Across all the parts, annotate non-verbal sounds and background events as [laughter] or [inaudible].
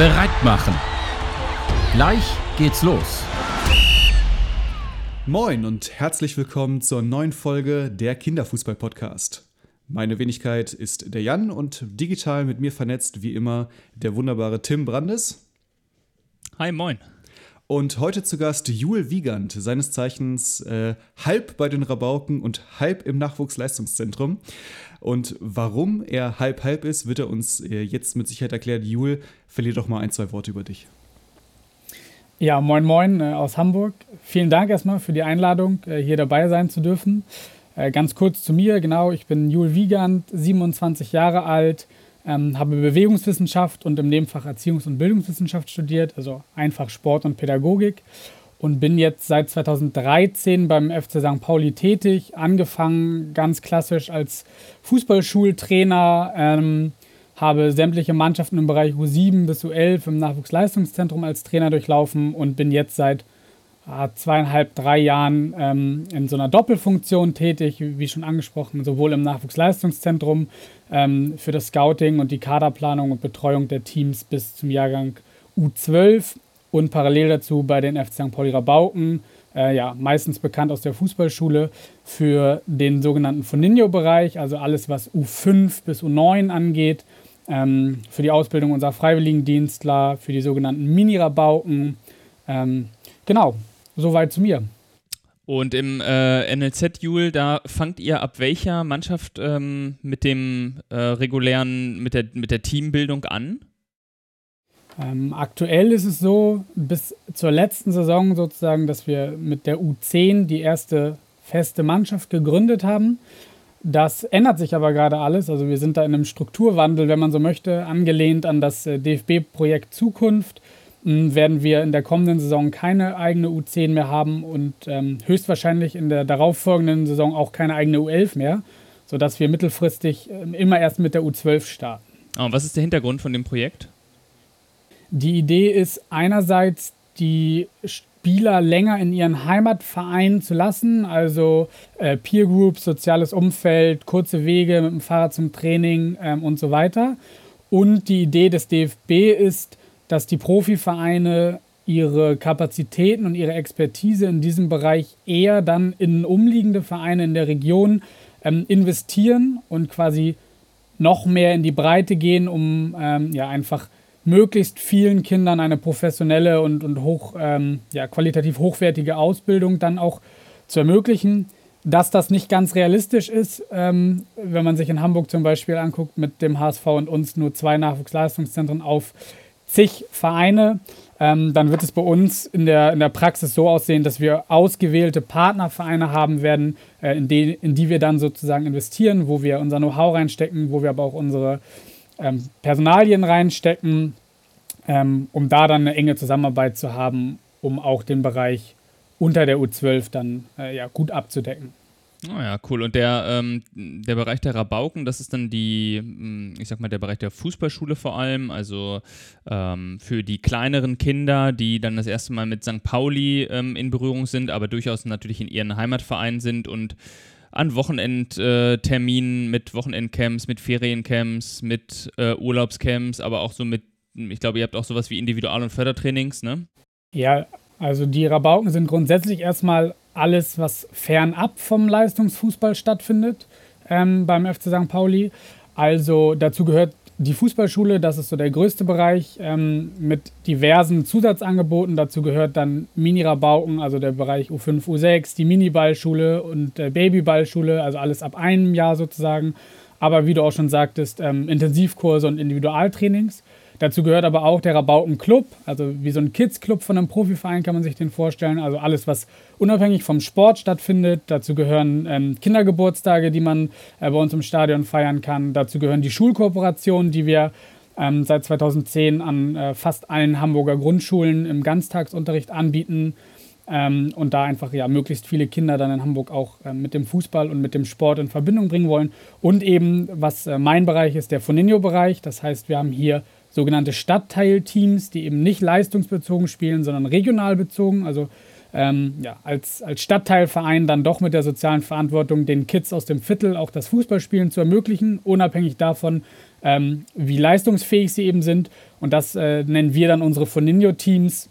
bereit machen. Gleich geht's los. Moin und herzlich willkommen zur neuen Folge der Kinderfußball-Podcast. Meine Wenigkeit ist der Jan und digital mit mir vernetzt wie immer der wunderbare Tim Brandes. Hi, moin. Und heute zu Gast Jule Wiegand, seines Zeichens äh, halb bei den Rabauken und halb im Nachwuchsleistungszentrum. Und warum er halb halb ist, wird er uns äh, jetzt mit Sicherheit erklären. Jule, verlier doch mal ein, zwei Worte über dich. Ja, moin moin äh, aus Hamburg. Vielen Dank erstmal für die Einladung, äh, hier dabei sein zu dürfen. Äh, ganz kurz zu mir, genau, ich bin Jule Wiegand, 27 Jahre alt, ähm, habe Bewegungswissenschaft und im Nebenfach Erziehungs- und Bildungswissenschaft studiert, also einfach Sport und Pädagogik. Und bin jetzt seit 2013 beim FC St. Pauli tätig, angefangen ganz klassisch als Fußballschultrainer, ähm, habe sämtliche Mannschaften im Bereich U7 bis U11 im Nachwuchsleistungszentrum als Trainer durchlaufen und bin jetzt seit zweieinhalb, drei Jahren ähm, in so einer Doppelfunktion tätig, wie schon angesprochen, sowohl im Nachwuchsleistungszentrum ähm, für das Scouting und die Kaderplanung und Betreuung der Teams bis zum Jahrgang U12 und parallel dazu bei den FC St. Pauli Rabauken, äh, ja, meistens bekannt aus der Fußballschule, für den sogenannten Foninho-Bereich, also alles, was U5 bis U9 angeht, ähm, für die Ausbildung unserer Freiwilligendienstler, für die sogenannten Mini-Rabauken. Ähm, genau, soweit zu mir. Und im äh, NLZ Jule, da fangt ihr ab welcher Mannschaft ähm, mit dem äh, regulären, mit der, mit der Teambildung an? Ähm, aktuell ist es so, bis zur letzten Saison sozusagen, dass wir mit der U10 die erste feste Mannschaft gegründet haben. Das ändert sich aber gerade alles. Also wir sind da in einem Strukturwandel, wenn man so möchte, angelehnt an das äh, DFB-Projekt Zukunft werden wir in der kommenden Saison keine eigene U10 mehr haben und ähm, höchstwahrscheinlich in der darauffolgenden Saison auch keine eigene U11 mehr, sodass wir mittelfristig ähm, immer erst mit der U12 starten. Oh, und was ist der Hintergrund von dem Projekt? Die Idee ist einerseits, die Spieler länger in ihren Heimatvereinen zu lassen, also äh, Peer Groups, soziales Umfeld, kurze Wege mit dem Fahrrad zum Training ähm, und so weiter. Und die Idee des DFB ist, dass die Profivereine ihre Kapazitäten und ihre Expertise in diesem Bereich eher dann in umliegende Vereine in der Region ähm, investieren und quasi noch mehr in die Breite gehen, um ähm, ja einfach möglichst vielen Kindern eine professionelle und, und hoch, ähm, ja, qualitativ hochwertige Ausbildung dann auch zu ermöglichen. Dass das nicht ganz realistisch ist, ähm, wenn man sich in Hamburg zum Beispiel anguckt, mit dem HSV und uns nur zwei Nachwuchsleistungszentren auf zig Vereine, ähm, dann wird es bei uns in der, in der Praxis so aussehen, dass wir ausgewählte Partnervereine haben werden, äh, in, die, in die wir dann sozusagen investieren, wo wir unser Know-how reinstecken, wo wir aber auch unsere ähm, Personalien reinstecken, ähm, um da dann eine enge Zusammenarbeit zu haben, um auch den Bereich unter der U12 dann äh, ja, gut abzudecken. Oh ja, cool. Und der, ähm, der Bereich der Rabauken, das ist dann die, hm, ich sag mal, der Bereich der Fußballschule vor allem, also ähm, für die kleineren Kinder, die dann das erste Mal mit St. Pauli ähm, in Berührung sind, aber durchaus natürlich in ihren Heimatvereinen sind und an Wochenendterminen äh, mit Wochenendcamps, mit Feriencamps, mit äh, Urlaubscamps, aber auch so mit, ich glaube, ihr habt auch sowas wie Individual- und Fördertrainings, ne? Ja, also die Rabauken sind grundsätzlich erstmal alles, was fernab vom Leistungsfußball stattfindet ähm, beim FC St. Pauli. Also dazu gehört die Fußballschule, das ist so der größte Bereich ähm, mit diversen Zusatzangeboten. Dazu gehört dann Mini-Rabauken, also der Bereich U5, U6, die Mini-Ballschule und äh, Babyballschule, also alles ab einem Jahr sozusagen. Aber wie du auch schon sagtest, ähm, Intensivkurse und Individualtrainings. Dazu gehört aber auch der Rabauken Club, also wie so ein Kids-Club von einem Profiverein kann man sich den vorstellen. Also alles, was unabhängig vom Sport stattfindet. Dazu gehören ähm, Kindergeburtstage, die man äh, bei uns im Stadion feiern kann. Dazu gehören die Schulkooperationen, die wir ähm, seit 2010 an äh, fast allen Hamburger Grundschulen im Ganztagsunterricht anbieten. Ähm, und da einfach ja möglichst viele Kinder dann in Hamburg auch äh, mit dem Fußball und mit dem Sport in Verbindung bringen wollen. Und eben, was äh, mein Bereich ist, der Foninho-Bereich. Das heißt, wir haben hier sogenannte Stadtteilteams, die eben nicht leistungsbezogen spielen, sondern regional bezogen. Also ähm, ja, als, als Stadtteilverein dann doch mit der sozialen Verantwortung, den Kids aus dem Viertel auch das Fußballspielen zu ermöglichen, unabhängig davon, ähm, wie leistungsfähig sie eben sind. Und das äh, nennen wir dann unsere Foninho-Teams.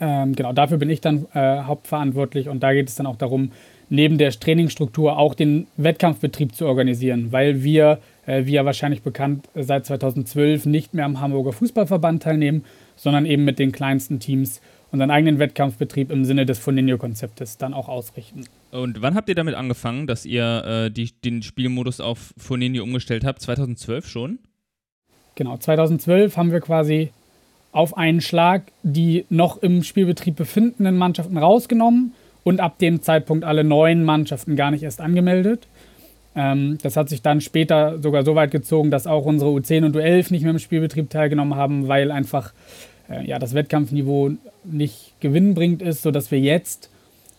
Ähm, genau, dafür bin ich dann äh, hauptverantwortlich und da geht es dann auch darum, neben der Trainingsstruktur auch den Wettkampfbetrieb zu organisieren, weil wir, wie ja wahrscheinlich bekannt, seit 2012 nicht mehr am Hamburger Fußballverband teilnehmen, sondern eben mit den kleinsten Teams unseren eigenen Wettkampfbetrieb im Sinne des Foninho-Konzeptes dann auch ausrichten. Und wann habt ihr damit angefangen, dass ihr äh, die, den Spielmodus auf Foninho umgestellt habt? 2012 schon? Genau, 2012 haben wir quasi auf einen Schlag die noch im Spielbetrieb befindenden Mannschaften rausgenommen und ab dem Zeitpunkt alle neuen Mannschaften gar nicht erst angemeldet. Ähm, das hat sich dann später sogar so weit gezogen, dass auch unsere U10 und U11 nicht mehr im Spielbetrieb teilgenommen haben, weil einfach äh, ja, das Wettkampfniveau nicht gewinnbringend ist, sodass wir jetzt,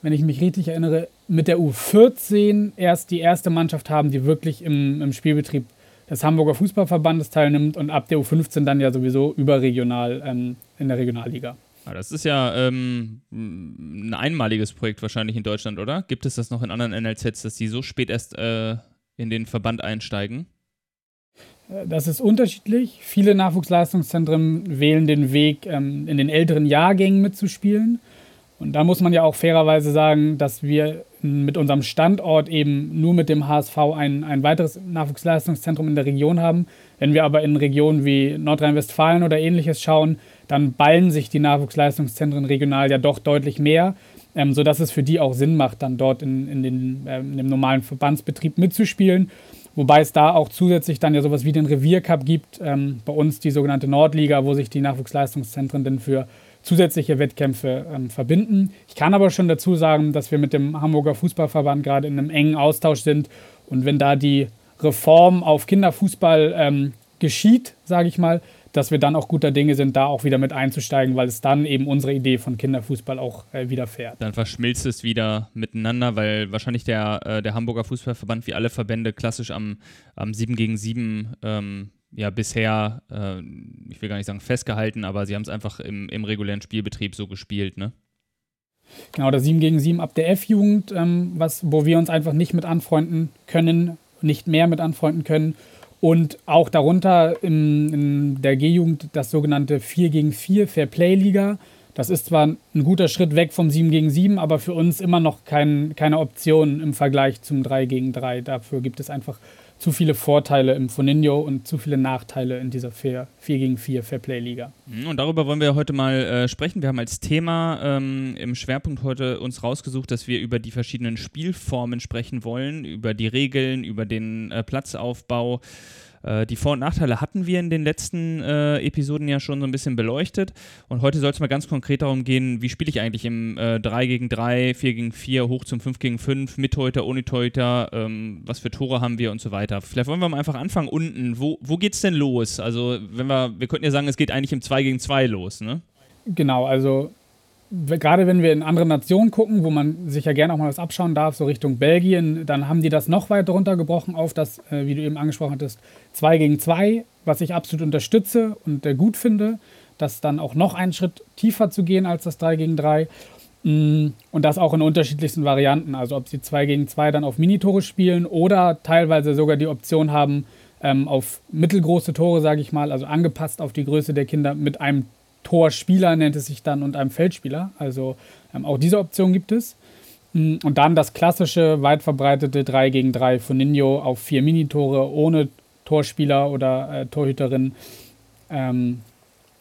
wenn ich mich richtig erinnere, mit der U14 erst die erste Mannschaft haben, die wirklich im, im Spielbetrieb des Hamburger Fußballverbandes teilnimmt und ab der U15 dann ja sowieso überregional ähm, in der Regionalliga. Ah, das ist ja ähm, ein einmaliges Projekt wahrscheinlich in Deutschland, oder? Gibt es das noch in anderen NLZs, dass die so spät erst äh, in den Verband einsteigen? Äh, das ist unterschiedlich. Viele Nachwuchsleistungszentren wählen den Weg, ähm, in den älteren Jahrgängen mitzuspielen. Und da muss man ja auch fairerweise sagen, dass wir mit unserem Standort eben nur mit dem HSV ein, ein weiteres Nachwuchsleistungszentrum in der Region haben. Wenn wir aber in Regionen wie Nordrhein-Westfalen oder ähnliches schauen, dann ballen sich die Nachwuchsleistungszentren regional ja doch deutlich mehr, ähm, sodass es für die auch Sinn macht, dann dort in, in, den, äh, in dem normalen Verbandsbetrieb mitzuspielen. Wobei es da auch zusätzlich dann ja sowas wie den Reviercup gibt, ähm, bei uns die sogenannte Nordliga, wo sich die Nachwuchsleistungszentren dann für zusätzliche Wettkämpfe ähm, verbinden. Ich kann aber schon dazu sagen, dass wir mit dem Hamburger Fußballverband gerade in einem engen Austausch sind und wenn da die Reform auf Kinderfußball ähm, geschieht, sage ich mal, dass wir dann auch guter Dinge sind, da auch wieder mit einzusteigen, weil es dann eben unsere Idee von Kinderfußball auch äh, wieder fährt. Dann verschmilzt es wieder miteinander, weil wahrscheinlich der, äh, der Hamburger Fußballverband wie alle Verbände klassisch am, am 7 gegen 7 ähm, ja bisher, äh, ich will gar nicht sagen festgehalten, aber sie haben es einfach im, im regulären Spielbetrieb so gespielt, ne? Genau, der 7 gegen 7 ab der F-Jugend, ähm, wo wir uns einfach nicht mit anfreunden können, nicht mehr mit anfreunden können und auch darunter in, in der G-Jugend das sogenannte 4 gegen 4 Fair Play Liga. Das ist zwar ein guter Schritt weg vom 7 gegen 7, aber für uns immer noch kein, keine Option im Vergleich zum 3 gegen 3. Dafür gibt es einfach zu viele Vorteile im Foninho und zu viele Nachteile in dieser 4, 4 gegen 4 Fairplay-Liga. Mhm, und darüber wollen wir heute mal äh, sprechen. Wir haben als Thema ähm, im Schwerpunkt heute uns rausgesucht, dass wir über die verschiedenen Spielformen sprechen wollen, über die Regeln, über den äh, Platzaufbau. Äh, die Vor- und Nachteile hatten wir in den letzten äh, Episoden ja schon so ein bisschen beleuchtet. Und heute soll es mal ganz konkret darum gehen, wie spiele ich eigentlich im äh, 3 gegen 3, 4 gegen 4, hoch zum 5 gegen 5, mit Teuter, ohne Teuter, ähm, was für Tore haben wir und so weiter. Vielleicht wollen wir mal einfach anfangen unten. Wo, wo es denn los? Also, wenn wir, wir könnten ja sagen, es geht eigentlich im 2 gegen 2 los, ne? Genau, also gerade wenn wir in andere Nationen gucken, wo man sich ja gerne auch mal was abschauen darf, so Richtung Belgien, dann haben die das noch weiter runtergebrochen auf das, äh, wie du eben angesprochen hattest, 2 gegen 2, was ich absolut unterstütze und äh, gut finde, das dann auch noch einen Schritt tiefer zu gehen als das 3 gegen 3. Mm, und das auch in unterschiedlichsten Varianten. Also ob sie 2 gegen 2 dann auf Minitore spielen oder teilweise sogar die Option haben, ähm, auf mittelgroße Tore, sage ich mal, also angepasst auf die Größe der Kinder mit einem Torspieler nennt es sich dann und einem Feldspieler. Also ähm, auch diese Option gibt es. Mm, und dann das klassische, weit verbreitete 3 gegen 3 von Ninjo auf vier Minitore ohne Torspieler oder äh, Torhüterin. Ähm,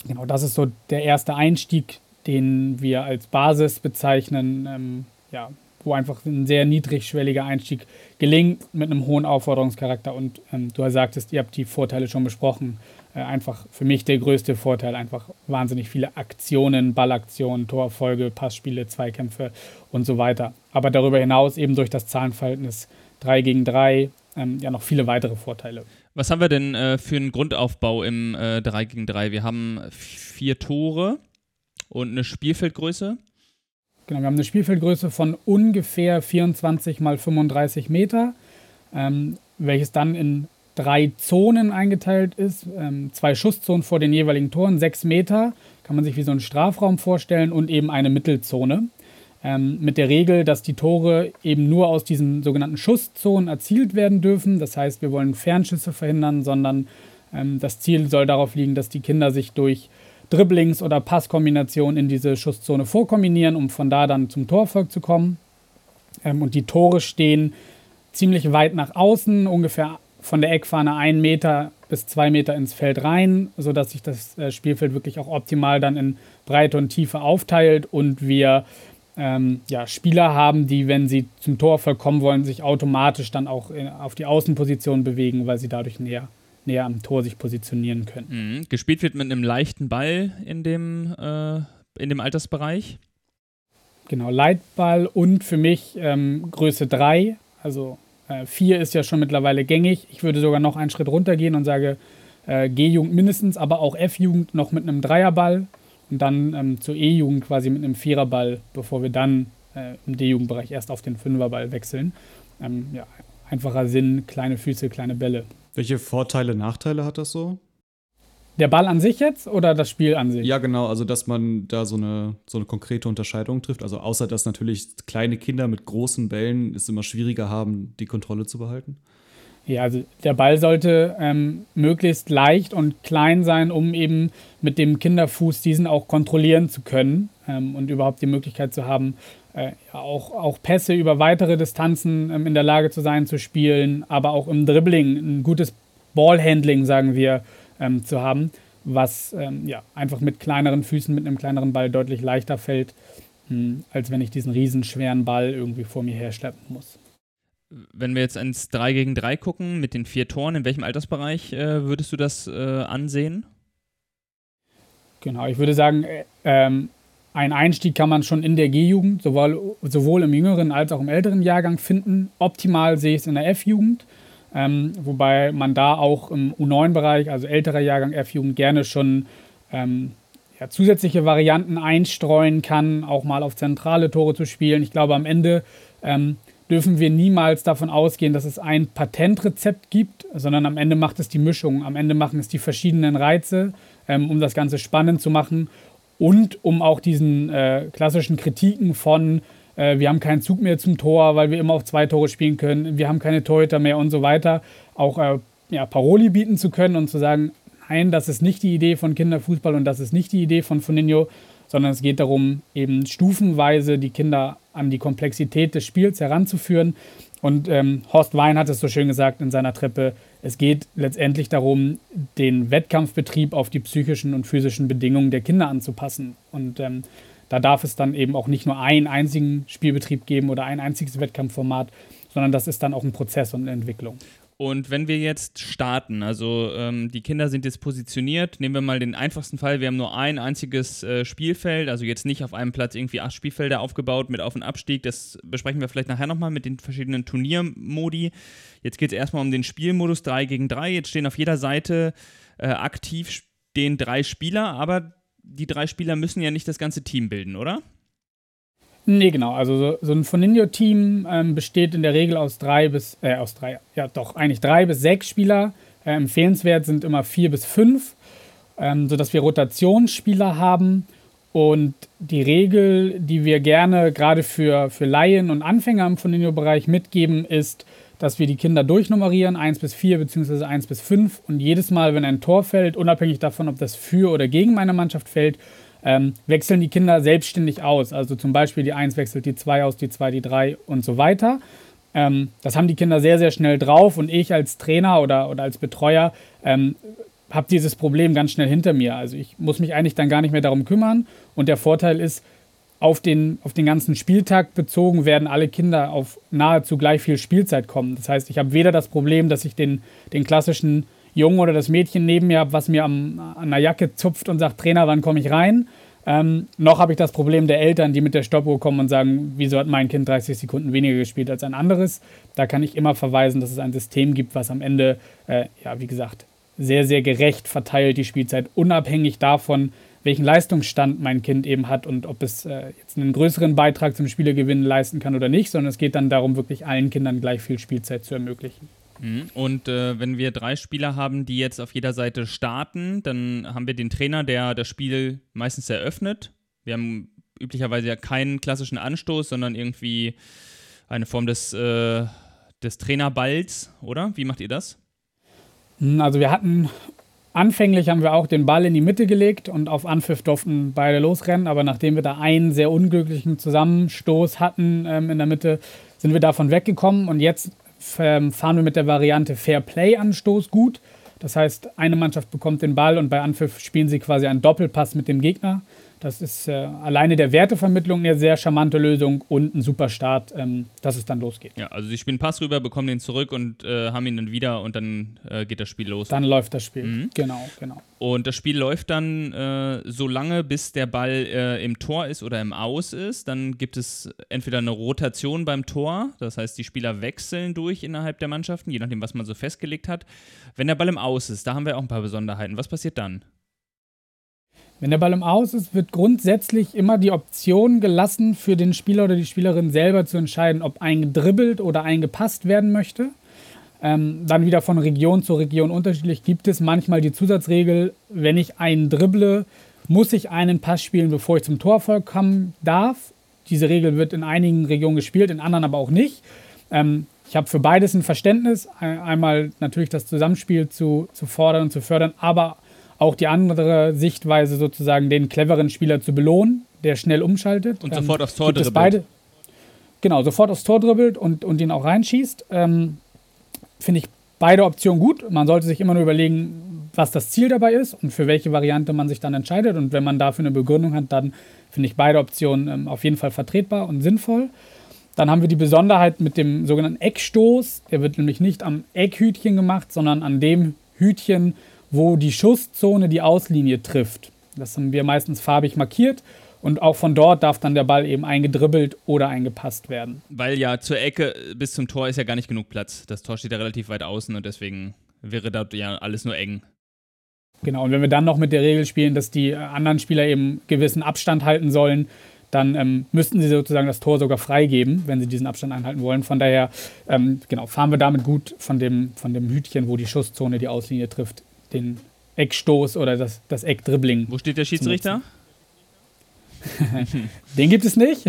genau, das ist so der erste Einstieg, den wir als Basis bezeichnen. Ähm, ja, wo einfach ein sehr niedrigschwelliger Einstieg gelingt mit einem hohen Aufforderungscharakter. Und ähm, du sagtest, ihr habt die Vorteile schon besprochen. Äh, einfach für mich der größte Vorteil, einfach wahnsinnig viele Aktionen, Ballaktionen, Torfolge, Passspiele, Zweikämpfe und so weiter. Aber darüber hinaus eben durch das Zahlenverhältnis 3 gegen 3 ähm, ja noch viele weitere Vorteile. Was haben wir denn äh, für einen Grundaufbau im äh, 3 gegen 3? Wir haben vier Tore und eine Spielfeldgröße. Genau, wir haben eine Spielfeldgröße von ungefähr 24 mal 35 Meter, ähm, welches dann in drei Zonen eingeteilt ist. Ähm, zwei Schusszonen vor den jeweiligen Toren, sechs Meter, kann man sich wie so einen Strafraum vorstellen, und eben eine Mittelzone. Ähm, mit der Regel, dass die Tore eben nur aus diesen sogenannten Schusszonen erzielt werden dürfen. Das heißt, wir wollen Fernschüsse verhindern, sondern Ähm, das Ziel soll darauf liegen, dass die Kinder sich durch Dribblings- oder Passkombinationen in diese Schusszone vorkombinieren, um von da dann zum Torfolg zu kommen. Ähm, und die Tore stehen ziemlich weit nach außen, ungefähr von der Eckfahne einen Meter bis zwei Meter ins Feld rein, sodass sich das äh, Spielfeld wirklich auch optimal dann in Breite und Tiefe aufteilt und wir ähm, ja, Spieler haben, die, wenn sie zum Tor vollkommen wollen, sich automatisch dann auch in, auf die Außenposition bewegen, weil sie dadurch näher, näher am Tor sich positionieren können. Mhm. Gespielt wird mit einem leichten Ball in dem, äh, in dem Altersbereich. Genau, Leitball und für mich ähm, Größe 3. Also 4 äh, ist ja schon mittlerweile gängig. Ich würde sogar noch einen Schritt runtergehen und sage äh, G-Jugend mindestens, aber auch F-Jugend noch mit einem Dreierball und dann ähm, zur E-Jugend quasi mit einem Viererball, bevor wir dann äh, im D-Jugendbereich erst auf den Fünferball wechseln. Ähm, ja, einfacher Sinn, kleine Füße, kleine Bälle. Welche Vorteile, Nachteile hat das so? Der Ball an sich jetzt oder das Spiel an sich? Ja, genau, also dass man da so eine, so eine konkrete Unterscheidung trifft. Also außer dass natürlich kleine Kinder mit großen Bällen es immer schwieriger haben, die Kontrolle zu behalten. Ja, also der Ball sollte ähm, möglichst leicht und klein sein, um eben mit dem Kinderfuß diesen auch kontrollieren zu können ähm, und überhaupt die Möglichkeit zu haben, äh, auch, auch Pässe über weitere Distanzen ähm, in der Lage zu sein zu spielen, aber auch im Dribbling ein gutes Ballhandling, sagen wir, ähm, zu haben, was ähm, ja, einfach mit kleineren Füßen, mit einem kleineren Ball deutlich leichter fällt, mh, hm, als wenn ich diesen riesenschweren Ball irgendwie vor mir herschleppen muss wenn wir jetzt ins 3 gegen 3 gucken mit den vier Toren, in welchem Altersbereich äh, würdest du das äh, ansehen? Genau, ich würde sagen, äh, ähm, ein Einstieg kann man schon in der G-Jugend, sowohl, sowohl im jüngeren als auch im älteren Jahrgang finden. Optimal sehe ich es in der F-Jugend, ähm, wobei man da auch im U9-Bereich, also älterer Jahrgang F-Jugend, gerne schon ähm, ja, zusätzliche Varianten einstreuen kann, auch mal auf zentrale Tore zu spielen. Ich glaube, am Ende ähm, dürfen wir niemals davon ausgehen, dass es ein Patentrezept gibt, sondern am Ende macht es die Mischung. Am Ende machen es die verschiedenen Reize, ähm, um das Ganze spannend zu machen und um auch diesen äh, klassischen Kritiken von wir haben keinen Zug mehr zum Tor, weil wir immer auf zwei Tore spielen können, wir haben keine Torhüter mehr und so weiter, auch äh, ja, Paroli bieten zu können und zu sagen, nein, das ist nicht die Idee von Kinderfußball und das ist nicht die Idee von Foninho, sondern es geht darum, eben stufenweise die Kinder an die Komplexität des Spiels heranzuführen. Und ähm, Horst Wein hat es so schön gesagt in seiner Treppe, es geht letztendlich darum, den Wettkampfbetrieb auf die psychischen und physischen Bedingungen der Kinder anzupassen. Und ähm, da darf es dann eben auch nicht nur einen einzigen Spielbetrieb geben oder ein einziges Wettkampfformat, sondern das ist dann auch ein Prozess und eine Entwicklung. Und wenn wir jetzt starten, also ähm, die Kinder sind jetzt positioniert, nehmen wir mal den einfachsten Fall, wir haben nur ein einziges äh, Spielfeld, also jetzt nicht auf einem Platz irgendwie acht Spielfelder aufgebaut mit Auf- und Abstieg, das besprechen wir vielleicht nachher nochmal mit den verschiedenen Turniermodi. Jetzt geht es erstmal um den Spielmodus 3 gegen 3, jetzt stehen auf jeder Seite äh, aktiv stehen drei Spieler, aber die drei Spieler müssen ja nicht das ganze Team bilden, oder? Nee, genau. Also so, so ein Foninho-Team ähm, besteht in der Regel aus drei bis, äh, aus drei, ja doch, eigentlich drei bis sechs Spieler. Äh, empfehlenswert sind immer vier bis fünf, ähm, sodass wir Rotationsspieler haben. Und die Regel, die wir gerne gerade für, für Laien und Anfänger im Foninho-Bereich mitgeben, ist, dass wir die Kinder durchnummerieren, 1 bis 4 bzw. 1 bis 5. Und jedes Mal, wenn ein Tor fällt, unabhängig davon, ob das für oder gegen meine Mannschaft fällt, ähm, wechseln die Kinder selbstständig aus. Also zum Beispiel die 1 wechselt die 2 aus, die 2 die 3 und so weiter. Ähm, das haben die Kinder sehr, sehr schnell drauf und ich als Trainer oder, oder als Betreuer ähm, habe dieses Problem ganz schnell hinter mir. Also ich muss mich eigentlich dann gar nicht mehr darum kümmern und der Vorteil ist, auf den, auf den ganzen Spieltag bezogen werden alle Kinder auf nahezu gleich viel Spielzeit kommen. Das heißt, ich habe weder das Problem, dass ich den, den klassischen Jungen oder das Mädchen neben mir habe, was mir am, an der Jacke zupft und sagt, Trainer, wann komme ich rein? Ähm, noch habe ich das Problem der Eltern, die mit der Stoppuhr kommen und sagen, wieso hat mein Kind 30 Sekunden weniger gespielt als ein anderes? Da kann ich immer verweisen, dass es ein System gibt, was am Ende, äh, ja, wie gesagt, sehr, sehr gerecht verteilt die Spielzeit, unabhängig davon, welchen Leistungsstand mein Kind eben hat und ob es äh, jetzt einen größeren Beitrag zum Spielergewinn leisten kann oder nicht, sondern es geht dann darum, wirklich allen Kindern gleich viel Spielzeit zu ermöglichen. Mhm. Und äh, wenn wir drei Spieler haben, die jetzt auf jeder Seite starten, dann haben wir den Trainer, der das Spiel meistens eröffnet. Wir haben üblicherweise ja keinen klassischen Anstoß, sondern irgendwie eine Form des, äh, des Trainerballs, oder? Wie macht ihr das? Hm, also wir hatten Anfänglich haben wir auch den Ball in die Mitte gelegt und auf Anpfiff durften beide losrennen, aber nachdem wir da einen sehr unglücklichen Zusammenstoß hatten ähm, in der Mitte, sind wir davon weggekommen und jetzt ähm, fahren wir mit der Variante Fair Play Anstoß gut. Das heißt, eine Mannschaft bekommt den Ball und bei Anpfiff spielen sie quasi einen Doppelpass mit dem Gegner. Das ist äh, alleine der Wertevermittlung eine sehr charmante Lösung und ein super Start, ähm, dass es dann losgeht. Ja, also sie spielen Pass rüber, bekommen den zurück und äh, haben ihn dann wieder und dann äh, geht das Spiel los. Dann läuft das Spiel. Mhm. Genau, genau. Und das Spiel läuft dann äh, so lange, bis der Ball äh, im Tor ist oder im Aus ist. Dann gibt es entweder eine Rotation beim Tor, das heißt, die Spieler wechseln durch innerhalb der Mannschaften, je nachdem, was man so festgelegt hat. Wenn der Ball im Aus ist, da haben wir auch ein paar Besonderheiten. Was passiert dann? Wenn der Ball im Aus ist, wird grundsätzlich immer die Option gelassen, für den Spieler oder die Spielerin selber zu entscheiden, ob eingedribbelt oder eingepasst werden möchte. Ähm, dann wieder von Region zu Region unterschiedlich gibt es manchmal die Zusatzregel, wenn ich einen dribble, muss ich einen Pass spielen, bevor ich zum Torerfolg kommen darf. Diese Regel wird in einigen Regionen gespielt, in anderen aber auch nicht. Ähm, ich habe für beides ein Verständnis. Einmal natürlich das Zusammenspiel zu, zu fordern und zu fördern, aber auch die andere Sichtweise sozusagen, den cleveren Spieler zu belohnen, der schnell umschaltet. Und ähm, sofort aufs Tor dribbelt. Beide, genau, sofort aufs Tor dribbelt und, und ihn auch reinschießt. Ähm, Finde ich beide Optionen gut. Man sollte sich immer nur überlegen, was das Ziel dabei ist und für welche Variante man sich dann entscheidet. Und wenn man dafür eine Begründung hat, dann finde ich beide Optionen ähm, auf jeden Fall vertretbar und sinnvoll. Dann haben wir die Besonderheit mit dem sogenannten Eckstoß. Der wird nämlich nicht am Eckhütchen gemacht, sondern an dem Hütchen, wo die Schusszone die Auslinie trifft. Das haben wir meistens farbig markiert. Und auch von dort darf dann der Ball eben eingedribbelt oder eingepasst werden. Weil ja zur Ecke bis zum Tor ist ja gar nicht genug Platz. Das Tor steht ja relativ weit außen und deswegen wäre da ja alles nur eng. Genau, und wenn wir dann noch mit der Regel spielen, dass die anderen Spieler eben gewissen Abstand halten sollen, dann ähm, müssten sie sozusagen das Tor sogar freigeben, wenn sie diesen Abstand einhalten wollen. Von daher, ähm, genau, fahren wir damit gut von dem, von dem Hütchen, wo die Schusszone die Auslinie trifft, den Eckstoß oder das, das Eckdribbling. Wo steht der Schiedsrichter? [laughs] Den gibt es nicht.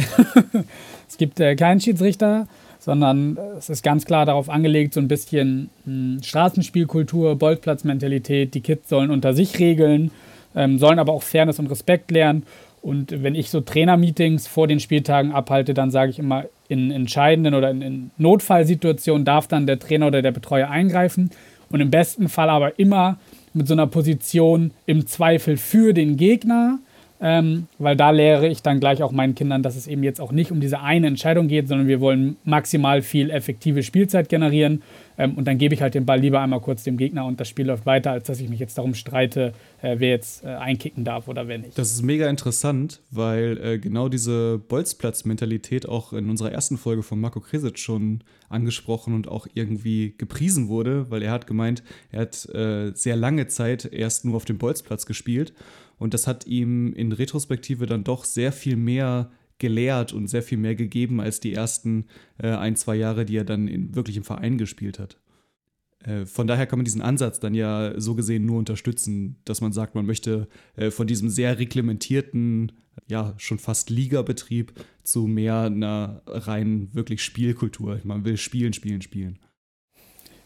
[laughs] es gibt äh, keinen Schiedsrichter, sondern es ist ganz klar darauf angelegt, so ein bisschen mh, hm, Straßenspielkultur, Bolzplatzmentalität. Die Kids sollen unter sich regeln, ähm, sollen aber auch Fairness und Respekt lernen. Und wenn ich so Trainermeetings vor den Spieltagen abhalte, dann sage ich immer, in entscheidenden oder in, in Notfallsituationen darf dann der Trainer oder der Betreuer eingreifen und im besten Fall aber immer mit so einer Position im Zweifel für den Gegner, ähm, weil da lehre ich dann gleich auch meinen Kindern, dass es eben jetzt auch nicht um diese eine Entscheidung geht, sondern wir wollen maximal viel effektive Spielzeit generieren ähm, und dann gebe ich halt den Ball lieber einmal kurz dem Gegner und das Spiel läuft weiter, als dass ich mich jetzt darum streite, äh, wer jetzt äh, einkicken darf oder wer nicht. Das ist mega interessant, weil äh, genau diese Bolzplatz-Mentalität auch in unserer ersten Folge von Marco Kresic schon angesprochen und auch irgendwie gepriesen wurde, weil er hat gemeint, er hat äh, sehr lange Zeit erst nur auf dem Bolzplatz gespielt und das hat ihm in Retrospektive dann doch sehr viel mehr gelehrt und sehr viel mehr gegeben als die ersten äh, ein, zwei Jahre, die er dann in, wirklich im Verein gespielt hat. Äh, von daher kann man diesen Ansatz dann ja so gesehen nur unterstützen, dass man sagt, man möchte äh, von diesem sehr reglementierten, ja, schon fast Ligabetrieb zu mehr einer rein wirklich Spielkultur. Man will spielen, spielen, spielen.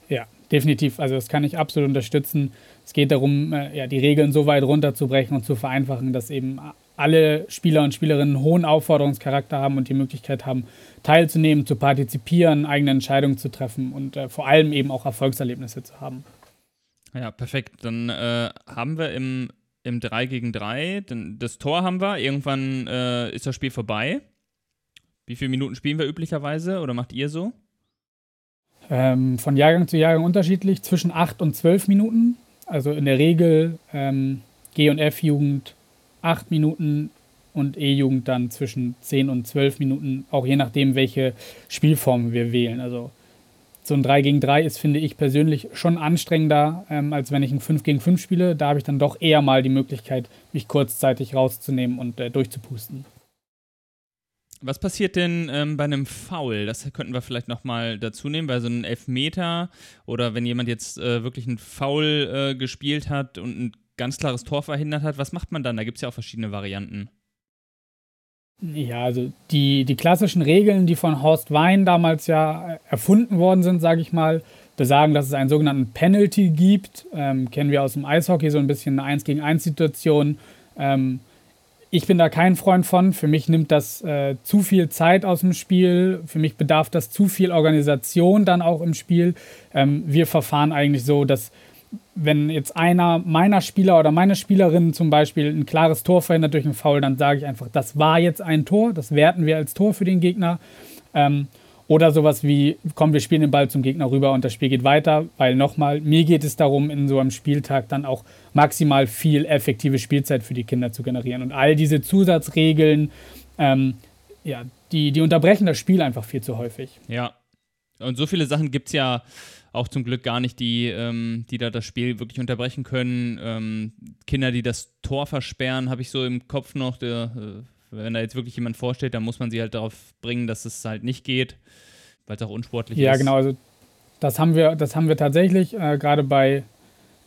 Ja, definitiv. Also das kann ich absolut unterstützen. Es geht darum, äh, ja, die Regeln so weit runterzubrechen und zu vereinfachen, dass eben alle Spieler und Spielerinnen einen hohen Aufforderungscharakter haben und die Möglichkeit haben, teilzunehmen, zu partizipieren, eigene Entscheidungen zu treffen und äh, vor allem eben auch Erfolgserlebnisse zu haben. Ja, perfekt. Dann äh, haben wir im, im 3 gegen 3, das Tor haben wir, irgendwann äh, ist das Spiel vorbei. Wie viele Minuten spielen wir üblicherweise oder macht ihr so? Ähm, von Jahrgang zu Jahrgang unterschiedlich, zwischen 8 und 12 Minuten. Also in der Regel ähm, G- und F-Jugend acht Minuten und E-Jugend dann zwischen 10 und 12 Minuten, auch je nachdem, welche Spielform wir wählen. Also so ein 3 gegen 3 ist, finde ich persönlich, schon anstrengender, ähm, als wenn ich ein 5 gegen 5 spiele. Da habe ich dann doch eher mal die Möglichkeit, mich kurzzeitig rauszunehmen und äh, durchzupusten. Was passiert denn ähm, bei einem Foul? Das könnten wir vielleicht nochmal dazu nehmen, weil so ein Elfmeter oder wenn jemand jetzt äh, wirklich ein Foul äh, gespielt hat und ein ganz klares Tor verhindert hat, was macht man dann? Da gibt es ja auch verschiedene Varianten. Ja, also die, die klassischen Regeln, die von Horst Wein damals ja erfunden worden sind, sage ich mal, besagen, dass es einen sogenannten Penalty gibt. Ähm, kennen wir aus dem Eishockey so ein bisschen eine 1 gegen 1 Situation. Ähm, ich bin da kein Freund von. Für mich nimmt das äh, zu viel Zeit aus dem Spiel. Für mich bedarf das zu viel Organisation dann auch im Spiel. Ähm, wir verfahren eigentlich so, dass wenn jetzt einer meiner Spieler oder meine Spielerin zum Beispiel ein klares Tor verhindert durch einen Foul, dann sage ich einfach, das war jetzt ein Tor, das werten wir als Tor für den Gegner. Ähm, oder sowas wie, komm, wir spielen den Ball zum Gegner rüber und das Spiel geht weiter, weil nochmal, mir geht es darum, in so einem Spieltag dann auch maximal viel effektive Spielzeit für die Kinder zu generieren. Und all diese Zusatzregeln, ähm, ja, die, die unterbrechen das Spiel einfach viel zu häufig. Ja. Und so viele Sachen gibt es ja auch zum Glück gar nicht, die, ähm, die da das Spiel wirklich unterbrechen können. Ähm, Kinder, die das Tor versperren, habe ich so im Kopf noch. Der, äh, wenn da jetzt wirklich jemand vorsteht, dann muss man sie halt darauf bringen, dass es halt nicht geht, weil es auch unsportlich ja, ist. Ja, genau. Also das haben wir, das haben wir tatsächlich äh, gerade bei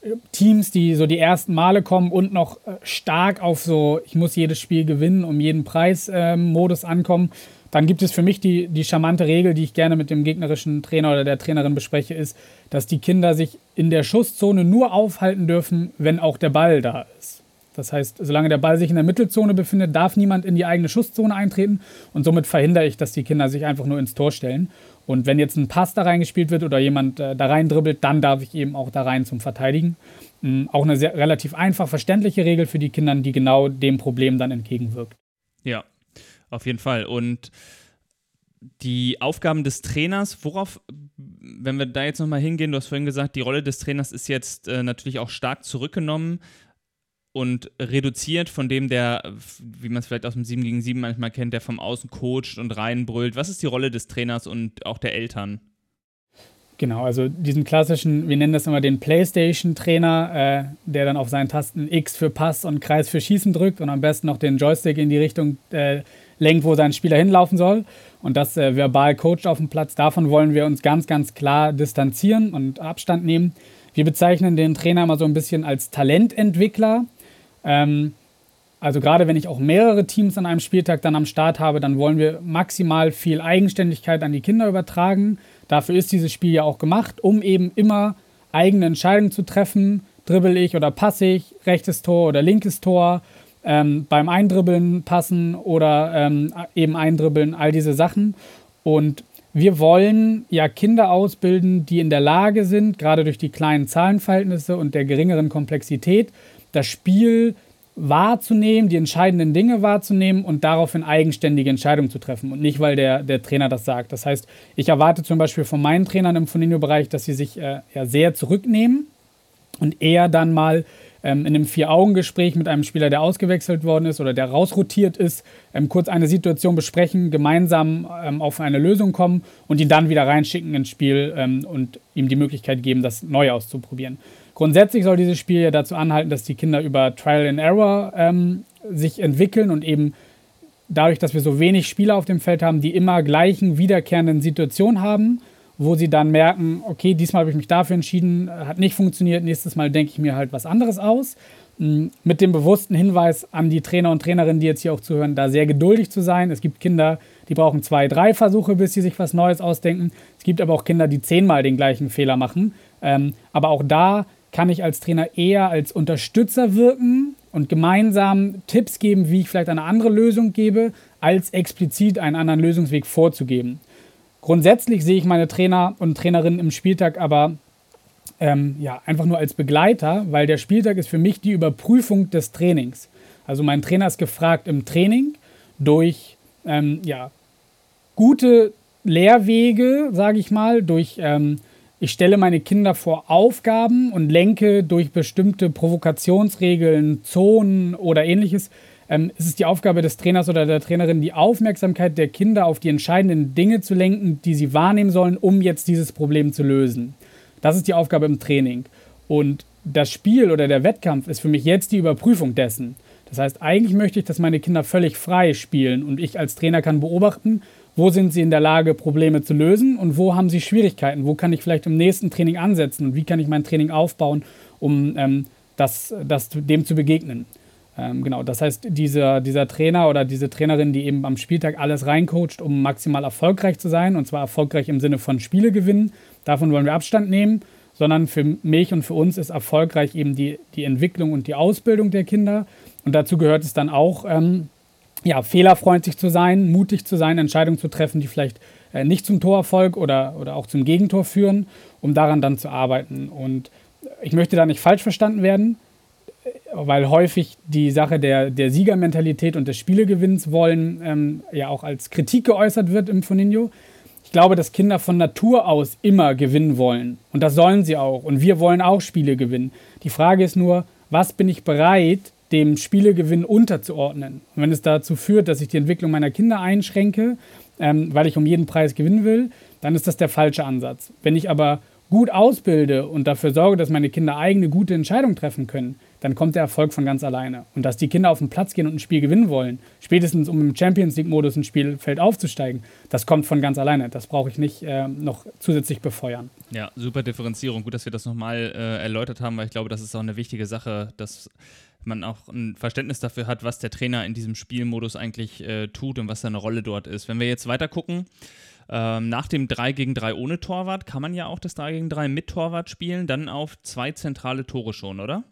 äh, Teams, die so die ersten Male kommen und noch äh, stark auf so, ich muss jedes Spiel gewinnen, um jeden Preis-Modus ähm, ankommen. Dann gibt es für mich die, die charmante Regel, die ich gerne mit dem gegnerischen Trainer oder der Trainerin bespreche, ist, dass die Kinder sich in der Schusszone nur aufhalten dürfen, wenn auch der Ball da ist. Das heißt, solange der Ball sich in der Mittelzone befindet, darf niemand in die eigene Schusszone eintreten und somit verhindere ich, dass die Kinder sich einfach nur ins Tor stellen. Und wenn jetzt ein Pass da reingespielt wird oder jemand äh, da rein dribbelt, dann darf ich eben auch da rein zum Verteidigen. Ähm, auch eine sehr, relativ einfach verständliche Regel für die Kinder, die genau dem Problem dann entgegenwirkt. Ja, auf jeden Fall. Und die Aufgaben des Trainers, worauf, wenn wir da jetzt nochmal hingehen, du hast vorhin gesagt, die Rolle des Trainers ist jetzt äh, natürlich auch stark zurückgenommen und reduziert von dem, der, wie man es vielleicht aus dem 7 gegen 7 manchmal kennt, der vom Außen coacht und reinbrüllt. Was ist die Rolle des Trainers und auch der Eltern? Genau, also diesen klassischen, wir nennen das immer den PlayStation-Trainer, äh, der dann auf seinen Tasten X für Pass und Kreis für Schießen drückt und am besten noch den Joystick in die Richtung äh, lenkt, wo sein Spieler hinlaufen soll und das äh, verbal coacht auf dem Platz. Davon wollen wir uns ganz, ganz klar distanzieren und Abstand nehmen. Wir bezeichnen den Trainer immer so ein bisschen als Talententwickler. Ähm, also gerade wenn ich auch mehrere Teams an einem Spieltag dann am Start habe, dann wollen wir maximal viel Eigenständigkeit an die Kinder übertragen. Dafür ist dieses Spiel ja auch gemacht, um eben immer eigene Entscheidungen zu treffen. Dribbel ich oder passe ich, rechtes Tor oder linkes Tor, ähm, beim Eindribbeln passen oder ähm, eben eindribbeln, all diese Sachen. Und wir wollen ja Kinder ausbilden, die in der Lage sind, gerade durch die kleinen Zahlenverhältnisse und der geringeren Komplexität, das Spiel wahrzunehmen, die entscheidenden Dinge wahrzunehmen und daraufhin eigenständige Entscheidungen zu treffen und nicht, weil der, der Trainer das sagt. Das heißt, ich erwarte zum Beispiel von meinen Trainern im Foninho-Bereich, dass sie sich äh, ja, sehr zurücknehmen und eher dann mal ähm, in einem Vier-Augen-Gespräch mit einem Spieler, der ausgewechselt worden ist oder der rausrotiert ist, ähm, kurz eine Situation besprechen, gemeinsam ähm, auf eine Lösung kommen und ihn dann wieder reinschicken ins Spiel ähm, und ihm die Möglichkeit geben, das neu auszuprobieren. Grundsätzlich soll dieses Spiel ja dazu anhalten, dass die Kinder über Trial and Error ähm, sich entwickeln und eben dadurch, dass wir so wenig Spieler auf dem Feld haben, die immer gleichen wiederkehrenden Situationen haben, wo sie dann merken, okay, diesmal habe ich mich dafür entschieden, hat nicht funktioniert, nächstes Mal denke ich mir halt was anderes aus. Mm, mit dem bewussten Hinweis an die Trainer und Trainerinnen, die jetzt hier auch zuhören, da sehr geduldig zu sein. Es gibt Kinder, die brauchen zwei, drei Versuche, bis sie sich was Neues ausdenken. Es gibt aber auch Kinder, die zehnmal den gleichen Fehler machen. Ähm, aber auch da kann ich als Trainer eher als Unterstützer wirken und gemeinsam Tipps geben, wie ich vielleicht eine andere Lösung gebe, als explizit einen anderen Lösungsweg vorzugeben. Grundsätzlich sehe ich meine Trainer und Trainerinnen im Spieltag aber ähm, ja, einfach nur als Begleiter, weil der Spieltag ist für mich die Überprüfung des Trainings. Also mein Trainer ist gefragt im Training durch ähm, ja, gute Lehrwege, sage ich mal, durch ähm, ich stelle meine Kinder vor Aufgaben und lenke durch bestimmte Provokationsregeln, Zonen oder ähnliches ähm, ist es die Aufgabe des Trainers oder der Trainerin, die Aufmerksamkeit der Kinder auf die entscheidenden Dinge zu lenken, die sie wahrnehmen sollen, um jetzt dieses Problem zu lösen. Das ist die Aufgabe im Training. Und das Spiel oder der Wettkampf ist für mich jetzt die Überprüfung dessen. Das heißt, eigentlich möchte ich, dass meine Kinder völlig frei spielen und ich als Trainer kann beobachten, wo sind sie in der Lage, Probleme zu lösen und wo haben sie Schwierigkeiten, wo kann ich vielleicht im nächsten Training ansetzen und wie kann ich mein Training aufbauen, um ähm, das, das, dem zu begegnen. Ähm, genau, das heißt, dieser, dieser Trainer oder diese Trainerin, die eben am Spieltag alles reincoacht, um maximal erfolgreich zu sein, und zwar erfolgreich im Sinne von Spiele gewinnen, davon wollen wir Abstand nehmen, sondern für mich und für uns ist erfolgreich eben die, die Entwicklung und die Ausbildung der Kinder. Und dazu gehört es dann auch, ähm, ja, fehlerfreundlich zu sein, mutig zu sein, Entscheidungen zu treffen, die vielleicht äh, nicht zum Torerfolg oder, oder auch zum Gegentor führen, um daran dann zu arbeiten. Und ich möchte da nicht falsch verstanden werden, weil häufig die Sache der, der Siegermentalität und des Spielegewinns wollen ähm, ja auch als Kritik geäußert wird im Foninho. Ich glaube, dass Kinder von Natur aus immer gewinnen wollen. Und das sollen sie auch. Und wir wollen auch Spiele gewinnen. Die Frage ist nur, was bin ich bereit, dem Spielegewinn unterzuordnen? Und wenn es dazu führt, dass ich die Entwicklung meiner Kinder einschränke, ähm, weil ich um jeden Preis gewinnen will, dann ist das der falsche Ansatz. Wenn ich aber gut ausbilde und dafür sorge, dass meine Kinder eigene gute Entscheidungen treffen können, dann kommt der Erfolg von ganz alleine. Und dass die Kinder auf den Platz gehen und ein Spiel gewinnen wollen, spätestens um im Champions League-Modus ein Spielfeld aufzusteigen, das kommt von ganz alleine. Das brauche ich nicht äh, noch zusätzlich befeuern. Ja, super Differenzierung. Gut, dass wir das nochmal äh, erläutert haben, weil ich glaube, das ist auch eine wichtige Sache, dass man auch ein Verständnis dafür hat, was der Trainer in diesem Spielmodus eigentlich äh, tut und was seine Rolle dort ist. Wenn wir jetzt weiter gucken, ähm, nach dem 3 gegen 3 ohne Torwart kann man ja auch das 3 gegen 3 mit Torwart spielen, dann auf zwei zentrale Tore schon, oder?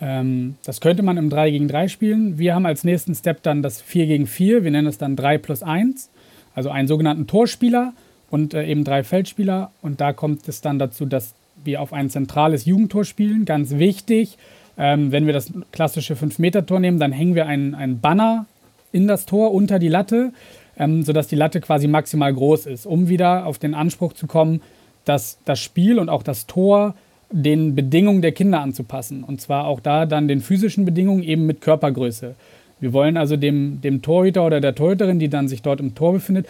Ähm, das könnte man im 3 gegen 3 spielen. Wir haben als nächsten Step dann das 4 gegen 4. Wir nennen es dann 3 plus 1. Also einen sogenannten Torspieler und äh, eben drei Feldspieler. Und da kommt es dann dazu, dass wir auf ein zentrales Jugendtor spielen. Ganz wichtig, ähm, wenn wir das klassische 5-Meter-Tor nehmen, dann hängen wir einen, einen Banner in das Tor unter die Latte, ähm, sodass die Latte quasi maximal groß ist, um wieder auf den Anspruch zu kommen, dass das Spiel und auch das Tor den Bedingungen der Kinder anzupassen. Und zwar auch da dann den physischen Bedingungen eben mit Körpergröße. Wir wollen also dem, dem Torhüter oder der Torhüterin, die dann sich dort im Tor befindet,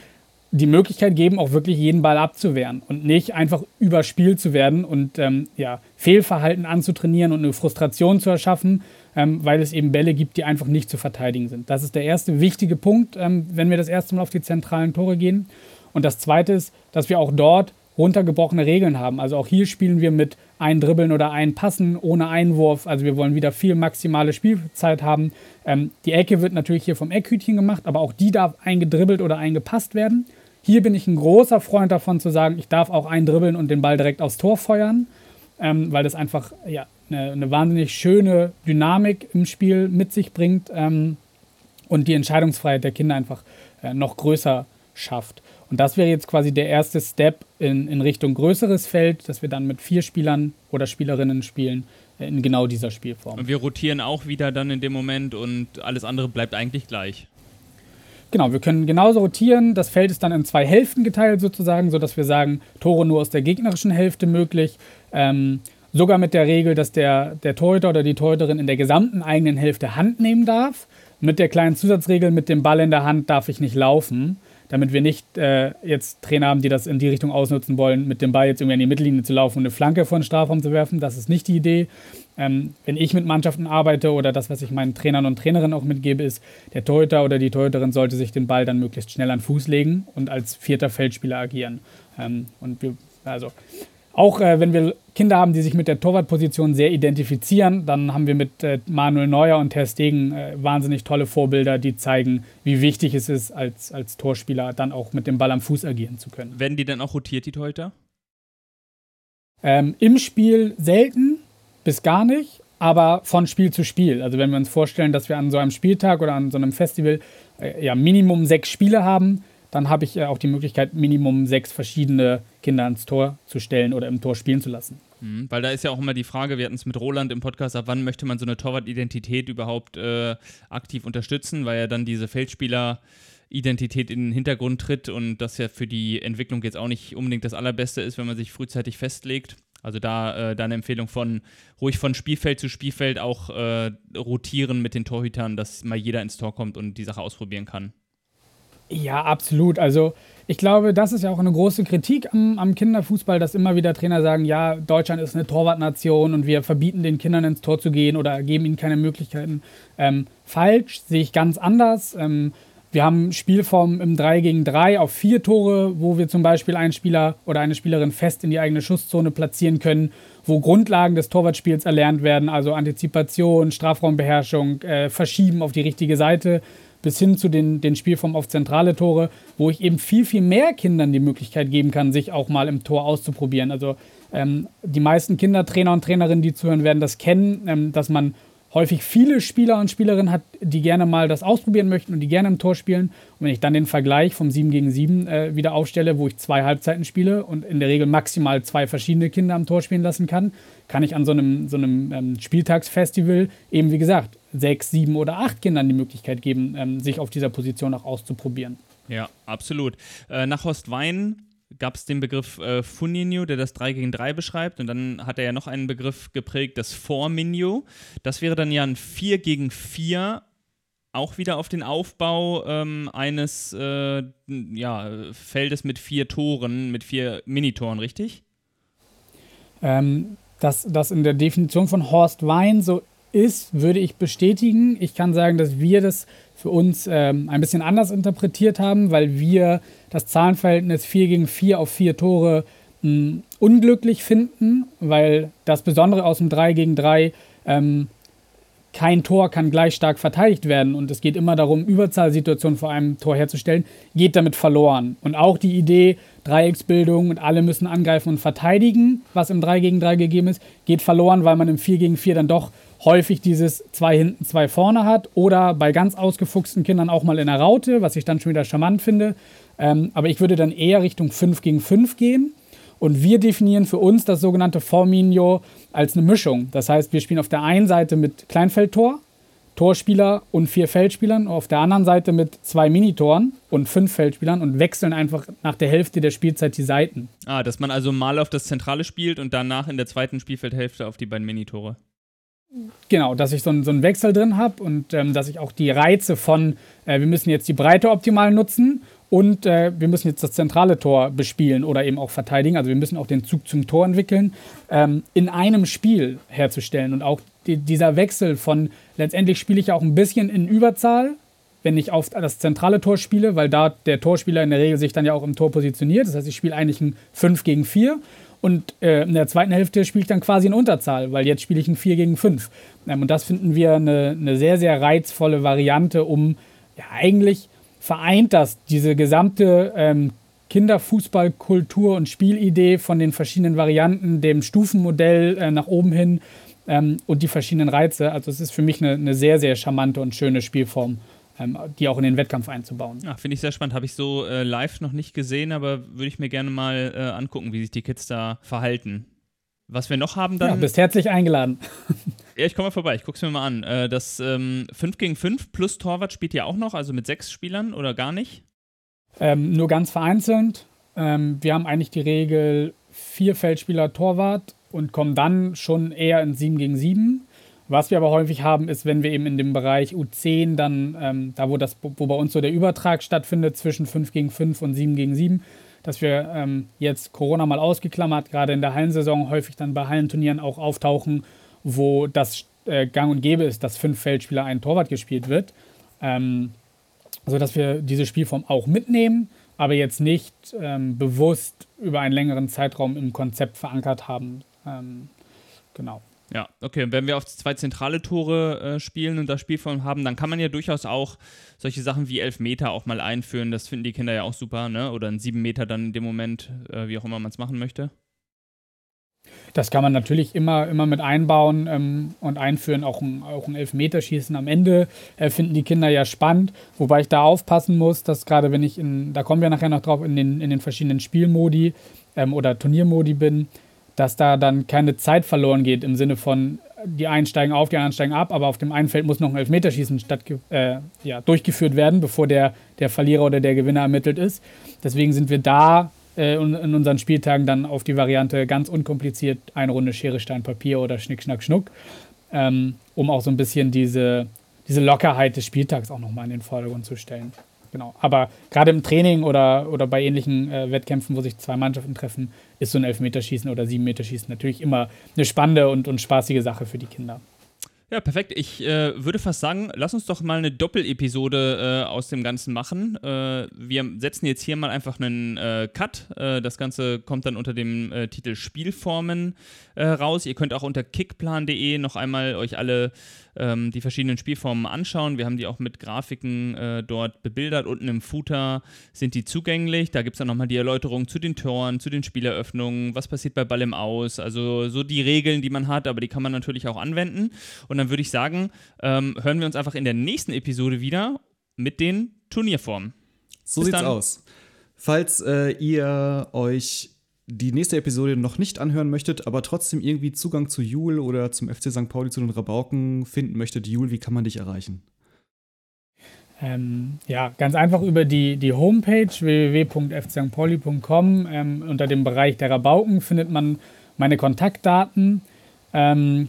die Möglichkeit geben, auch wirklich jeden Ball abzuwehren und nicht einfach überspielt zu werden und ähm, ja, Fehlverhalten anzutrainieren und eine Frustration zu erschaffen, ähm, weil es eben Bälle gibt, die einfach nicht zu verteidigen sind. Das ist der erste wichtige Punkt, ähm, wenn wir das erste Mal auf die zentralen Tore gehen. Und das zweite ist, dass wir auch dort runtergebrochene Regeln haben. Also auch hier spielen wir mit ein Dribbeln oder ein Passen ohne Einwurf. Also wir wollen wieder viel maximale Spielzeit haben. Ähm, die Ecke wird natürlich hier vom Eckhütchen gemacht, aber auch die darf eingedribbelt oder eingepasst werden. Hier bin ich ein großer Freund davon zu sagen, ich darf auch eindribbeln und den Ball direkt aufs Tor feuern, ähm, weil das einfach ja, eine, eine, wahnsinnig schöne Dynamik im Spiel mit sich bringt ähm, und die Entscheidungsfreiheit der Kinder einfach äh, noch größer schafft. Und das wäre jetzt quasi der erste Step in, in Richtung größeres Feld, dass wir dann mit vier Spielern oder Spielerinnen spielen äh, in genau dieser Spielform. Und wir rotieren auch wieder dann in dem Moment und alles andere bleibt eigentlich gleich. Genau, wir können genauso rotieren. Das Feld ist dann in zwei Hälften geteilt sozusagen, sodass wir sagen, Tore nur aus der gegnerischen Hälfte möglich. Ähm, sogar mit der Regel, dass der, der Torhüter oder die Torhüterin in der gesamten eigenen Hälfte Hand nehmen darf. Mit der kleinen Zusatzregel, mit dem Ball in der Hand darf ich nicht laufen damit wir nicht äh, jetzt Trainer haben, die das in die Richtung ausnutzen wollen, mit dem Ball jetzt irgendwie an die Mittellinie zu laufen und eine Flanke vor den Strafraum zu werfen. Das ist nicht die Idee. Ähm, wenn ich mit Mannschaften arbeite oder das, was ich meinen Trainern und Trainerinnen auch mitgebe, ist, der Torhüter oder die Torhüterin sollte sich den Ball dann möglichst schnell an Fuß legen und als vierter Feldspieler agieren. Ähm, und wir, also auch äh, wenn wir Kinder haben, die sich mit der Torwartposition sehr identifizieren, dann haben wir mit äh, Manuel Neuer und Ter Stegen äh, wahnsinnig tolle Vorbilder, die zeigen, wie wichtig es ist, als, als Torspieler dann auch mit dem Ball am Fuß agieren zu können. Werden die dann auch rotiert, die Torhüter? Ähm, Im Spiel selten bis gar nicht, aber von Spiel zu Spiel. Also wenn wir uns vorstellen, dass wir an so einem Spieltag oder an so einem Festival äh, ja, Minimum sechs Spiele haben, dann habe ich äh, auch die Möglichkeit, Minimum sechs verschiedene Kinder ans Tor zu stellen oder im Tor spielen zu lassen. Mhm, weil da ist ja auch immer die Frage, wir hatten es mit Roland im Podcast, ab wann möchte man so eine Torwart-Identität überhaupt äh, aktiv unterstützen, weil ja dann diese Feldspieler Identität in den Hintergrund tritt und das ja für die Entwicklung jetzt auch nicht unbedingt das Allerbeste ist, wenn man sich frühzeitig festlegt. Also da, äh, da eine Empfehlung von ruhig von Spielfeld zu Spielfeld auch äh, rotieren mit den Torhütern, dass mal jeder ins Tor kommt und die Sache ausprobieren kann. Ja, absolut. Also ich glaube, das ist ja auch eine große Kritik am, am, Kinderfußball, dass immer wieder Trainer sagen, ja, Deutschland ist eine Torwartnation und wir verbieten den Kindern ins Tor zu gehen oder geben ihnen keine Möglichkeiten. Ähm, falsch, sehe ich ganz anders. Ähm, wir haben Spielformen im 3 gegen 3 auf vier Tore, wo wir zum Beispiel einen Spieler oder eine Spielerin fest in die eigene Schusszone platzieren können, wo Grundlagen des Torwartspiels erlernt werden, also Antizipation, Strafraumbeherrschung, äh, Verschieben auf die richtige Seite bis hin zu den, den Spielformen auf zentrale Tore, wo ich eben viel, viel mehr Kindern die Möglichkeit geben kann, sich auch mal im Tor auszuprobieren. Also ähm, die meisten Kindertrainer und Trainerinnen, die zuhören, werden das kennen, ähm, dass man häufig viele Spieler und Spielerinnen hat, die gerne mal das ausprobieren möchten und die gerne im Tor spielen. Und wenn ich dann den Vergleich vom 7 gegen 7 äh, wieder aufstelle, wo ich zwei Halbzeiten spiele und in der Regel maximal zwei verschiedene Kinder am Tor spielen lassen kann, kann ich an so einem, so einem ähm, Spieltagsfestival eben, wie gesagt, sechs, sieben oder acht Kindern die Möglichkeit geben, ähm, sich auf dieser Position auch auszuprobieren. Ja, absolut. Äh, nach Hostwein gab es den Begriff äh, Funinho, der das 3 gegen 3 beschreibt. Und dann hat er ja noch einen Begriff geprägt, das Forminho. Das wäre dann ja ein 4 gegen 4, auch wieder auf den Aufbau ähm, eines äh, ja, Feldes mit vier Toren, mit vier Minitoren, richtig? Ähm, dass das in der Definition von Horst Wein so ist, würde ich bestätigen. Ich kann sagen, dass wir das für uns ähm, ein bisschen anders interpretiert haben, weil wir das Zahlenverhältnis 4 gegen 4 auf 4 Tore mh, hm, unglücklich finden, weil das Besondere aus dem 3 gegen 3 ähm, kein Tor kann gleich stark verteidigt werden und es geht immer darum, Überzahlsituationen vor einem Tor herzustellen, geht damit verloren. Und auch die Idee, Dreiecksbildung und alle müssen angreifen und verteidigen, was im 3 gegen 3 gegeben ist, geht verloren, weil man im 4 gegen 4 dann doch häufig dieses zwei hinten, zwei vorne hat oder bei ganz ausgefuchsten Kindern auch mal in der Raute, was ich dann schon wieder charmant finde. Ähm, aber ich würde dann eher Richtung 5 gegen 5 gehen. Und wir definieren für uns das sogenannte Forminio als eine Mischung. Das heißt, wir spielen auf der einen Seite mit Kleinfeldtor, Torspieler und vier Feldspielern, auf der anderen Seite mit zwei Minitoren und fünf Feldspielern und wechseln einfach nach der Hälfte der Spielzeit die Seiten. Ah, dass man also mal auf das Zentrale spielt und danach in der zweiten Spielfeldhälfte auf die beiden Minitore. Genau, dass ich so, einen, so einen Wechsel drin habe und ähm, dass ich auch die Reize von, äh, wir müssen jetzt die Breite optimal nutzen und äh, wir müssen jetzt das zentrale Tor bespielen oder eben auch verteidigen. Also wir müssen auch den Zug zum Tor entwickeln, ähm, in einem Spiel herzustellen. Und auch die, dieser Wechsel von, letztendlich spiele ich ja auch ein bisschen in Überzahl, wenn ich auf das zentrale Tor spiele, weil da der Torspieler in der Regel sich dann ja auch im Tor positioniert. Das heißt, ich spiele eigentlich ein 5 gegen 4 und äh, in der zweiten Hälfte spiele ich dann quasi in Unterzahl, weil jetzt spiele ich ein 4 gegen 5. Ähm, und das finden wir eine, eine sehr, sehr reizvolle Variante, um ja, eigentlich vereint das diese gesamte ähm, Kinderfußballkultur und Spielidee von den verschiedenen Varianten, dem Stufenmodell äh, nach oben hin ähm, und die verschiedenen Reize. Also es ist für mich eine, eine sehr, sehr charmante und schöne Spielform ähm, die auch in den Wettkampf einzubauen. Ja, finde ich sehr spannend. Habe ich so äh, live noch nicht gesehen, aber würde ich mir gerne mal äh, angucken, wie sich die Kids da verhalten. Was wir noch haben dann. Ja, bist herzlich eingeladen. [laughs] ja, ich komme mal vorbei, ich gucke es mir mal an. Äh, das ähm, 5 gegen 5 plus Torwart spielt ihr auch noch, also mit sechs Spielern oder gar nicht? Ähm, nur ganz vereinzelt. Ähm, wir haben eigentlich die Regel vier Feldspieler Torwart und kommen dann schon eher in 7 gegen 7. Was wir aber häufig haben, ist, wenn wir eben in dem Bereich U10 dann, ähm, da wo, das, wo bei uns so der Übertrag stattfindet zwischen 5 gegen 5 und 7 gegen 7, dass wir ähm, jetzt Corona mal ausgeklammert, gerade in der Hallensaison häufig dann bei Hallenturnieren auch auftauchen, wo das äh, gang und gäbe ist, dass fünf Feldspieler ein Torwart gespielt wird. Ähm, sodass wir diese Spielform auch mitnehmen, aber jetzt nicht ähm, bewusst über einen längeren Zeitraum im Konzept verankert haben. Ähm, genau. Ja, okay. Und wenn wir auf zwei zentrale Tore äh, spielen und das Spielform haben, dann kann man ja durchaus auch solche Sachen wie Elfmeter auch mal einführen. Das finden die Kinder ja auch super, ne? Oder ein sieben Meter dann in dem Moment, äh, wie auch immer man es machen möchte. Das kann man natürlich immer, immer mit einbauen ähm, und einführen. Auch ein, auch ein Elfmeterschießen am Ende äh, finden die Kinder ja spannend. Wobei ich da aufpassen muss, dass gerade wenn ich in, da kommen wir nachher noch drauf, in den, in den verschiedenen Spielmodi ähm, oder Turniermodi bin, dass da dann keine Zeit verloren geht im Sinne von, die einen steigen auf, die anderen steigen ab, aber auf dem einen Feld muss noch ein Elfmeterschießen statt, äh, ja, durchgeführt werden, bevor der, der Verlierer oder der Gewinner ermittelt ist. Deswegen sind wir da in unseren Spieltagen dann auf die Variante ganz unkompliziert eine Runde Schere, Stein, Papier oder Schnick, Schnack, Schnuck, ähm, um auch so ein bisschen diese, diese Lockerheit des Spieltags auch nochmal in den Vordergrund zu stellen. Genau. Aber gerade im Training oder, oder bei ähnlichen äh, Wettkämpfen, wo sich zwei Mannschaften treffen, ist so ein Elfmeterschießen oder Siebenmeterschießen natürlich immer eine spannende und, und spaßige Sache für die Kinder. Ja, perfekt. Ich äh, würde fast sagen, lass uns doch mal eine Doppelepisode äh, aus dem Ganzen machen. Äh, wir setzen jetzt hier mal einfach einen äh, Cut. Äh, das Ganze kommt dann unter dem äh, Titel Spielformen raus. Ihr könnt auch unter kickplan.de noch einmal euch alle ähm, die verschiedenen Spielformen anschauen. Wir haben die auch mit Grafiken äh, dort bebildert. Unten im Footer sind die zugänglich. Da gibt es dann nochmal die Erläuterung zu den Toren, zu den Spieleröffnungen, was passiert bei Ball im Aus. Also so die Regeln, die man hat, aber die kann man natürlich auch anwenden. Und dann würde ich sagen, ähm, hören wir uns einfach in der nächsten Episode wieder mit den Turnierformen. So Bis sieht's dann. aus. Falls äh, ihr euch die nächste Episode noch nicht anhören möchtet, aber trotzdem irgendwie Zugang zu Jule oder zum FC St. Pauli, zu den Rabauken finden möchtet, Jule, wie kann man dich erreichen? Ähm, ja, ganz einfach über die, die Homepage www.fcstpauli.com. Ähm, unter dem Bereich der Rabauken findet man meine Kontaktdaten. Ähm,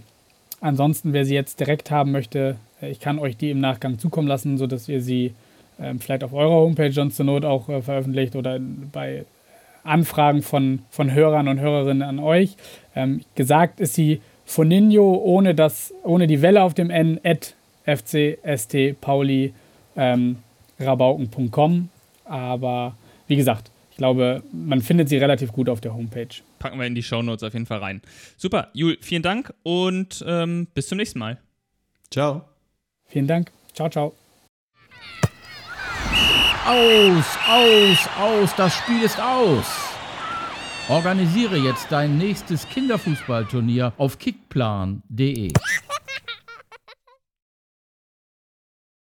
ansonsten, wer sie jetzt direkt haben möchte, äh, ich kann euch die im Nachgang zukommen lassen, sodass ihr sie ähm, vielleicht auf eurer Homepage sonst zur Not auch äh, veröffentlicht oder bei Anfragen von, von Hörern und Hörerinnen an euch. Ähm, gesagt ist sie Foninho ohne, das, ohne die Welle auf dem N at fcstpauli ähm, rabauken.com. Aber wie gesagt, ich glaube, man findet sie relativ gut auf der Homepage. Packen wir in die Shownotes auf jeden Fall rein. Super, Jul, vielen Dank und ähm, bis zum nächsten Mal. Ciao. Vielen Dank. Ciao, ciao. Aus, aus, aus, das Spiel ist aus. Organisiere jetzt dein nächstes Kinderfußballturnier auf kickplan.de.